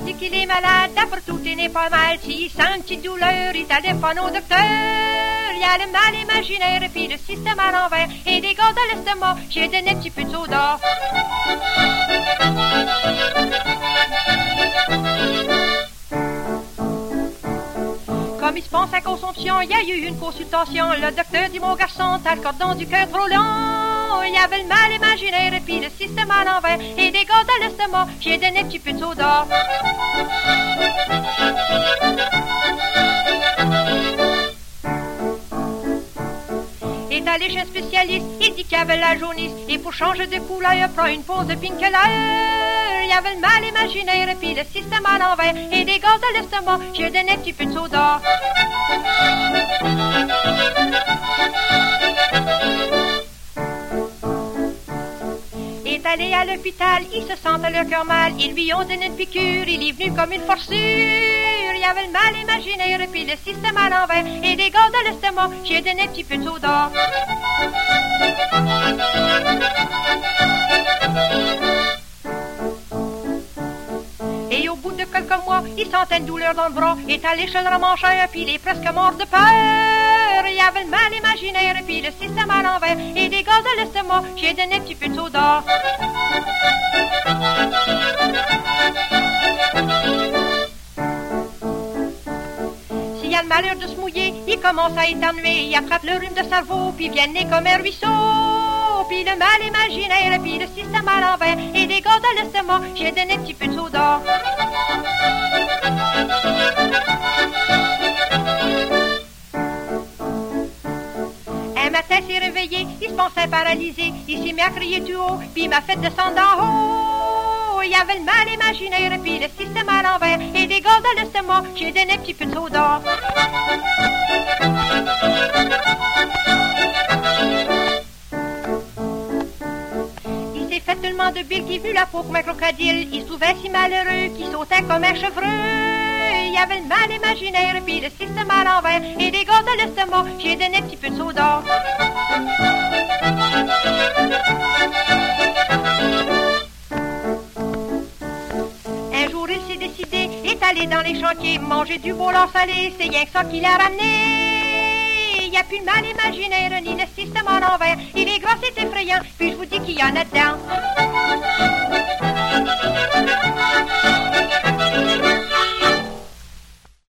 qu'il est malade, d'après tout, il n'est pas mal. S'il sent une petite douleur, il téléphone au docteur. Il y a le mal imaginaire, puis le système à l'envers, et des gars de l'estomac, j'ai donné un petit peu de soda. Comme il se pense à consomption, il y a eu une consultation. Le docteur dit mon garçon, t'as le cordon du cœur trop Il y avait le mal imaginaire et puis le système à l'envers. Et des gars de l'estomac, j'ai donné petit peu de soda. est allé chez un spécialiste, il dit qu'il y avait la jaunisse, et pour changer de couleur, il prend une pause de Pinkeler. Il y avait le mal imaginaire, et puis le système à l'envers, et des gaz de l'estomac, j'ai donné un petit peu de soda. Allé à l'hôpital, il se sentait le cœur mal, ils lui ont donné une piqûre, il est venu comme une forçure. Il avait le mal imaginaire, et puis le système à l'envers, et des gaz de l'estomac, j'ai donné un petit peu de soda. Et au bout de quelques mois, il sentait une douleur dans le bras, est allé chez le ramancheur, puis il est presque mort de peur. Le mal imaginaire, et puis le système à l'envers, et des gaz de l'estomac, j'ai donné un petit peu de soda. S'il y a le malheur de se mouiller, il commence à éternuer, il attrape le rhume de cerveau, puis vient né comme un ruisseau. Puis le mal imaginaire, puis le système à l'envers, et des gaz de l'estomac, j'ai donné un petit peu de soda. Il se pensait paralysé, il s'est mis à crier du haut, puis il m'a fait descendre en haut. Il y avait le mal imaginaire, puis le système à l'envers, et des gaz de l'estomac, j'ai donné un petit peu de. Il s'est fait tellement de billes qu'il vu la peau comme un crocodile. Il se trouvait si malheureux qu'il sautait comme un chevreux. Il y avait le mal imaginaire, puis le système à l'envers, et des gaz de l'estomac, j'ai donné un petit peu de soda. Un jour, il s'est décidé, est allé dans les chantiers, manger du bouillon salé, c'est rien que ça qu'il a ramené. Il n'y a plus de mal imaginaire, ni le système à l'envers. Il est gras, c'est effrayant, puis je vous dis qu'il y en a dedans.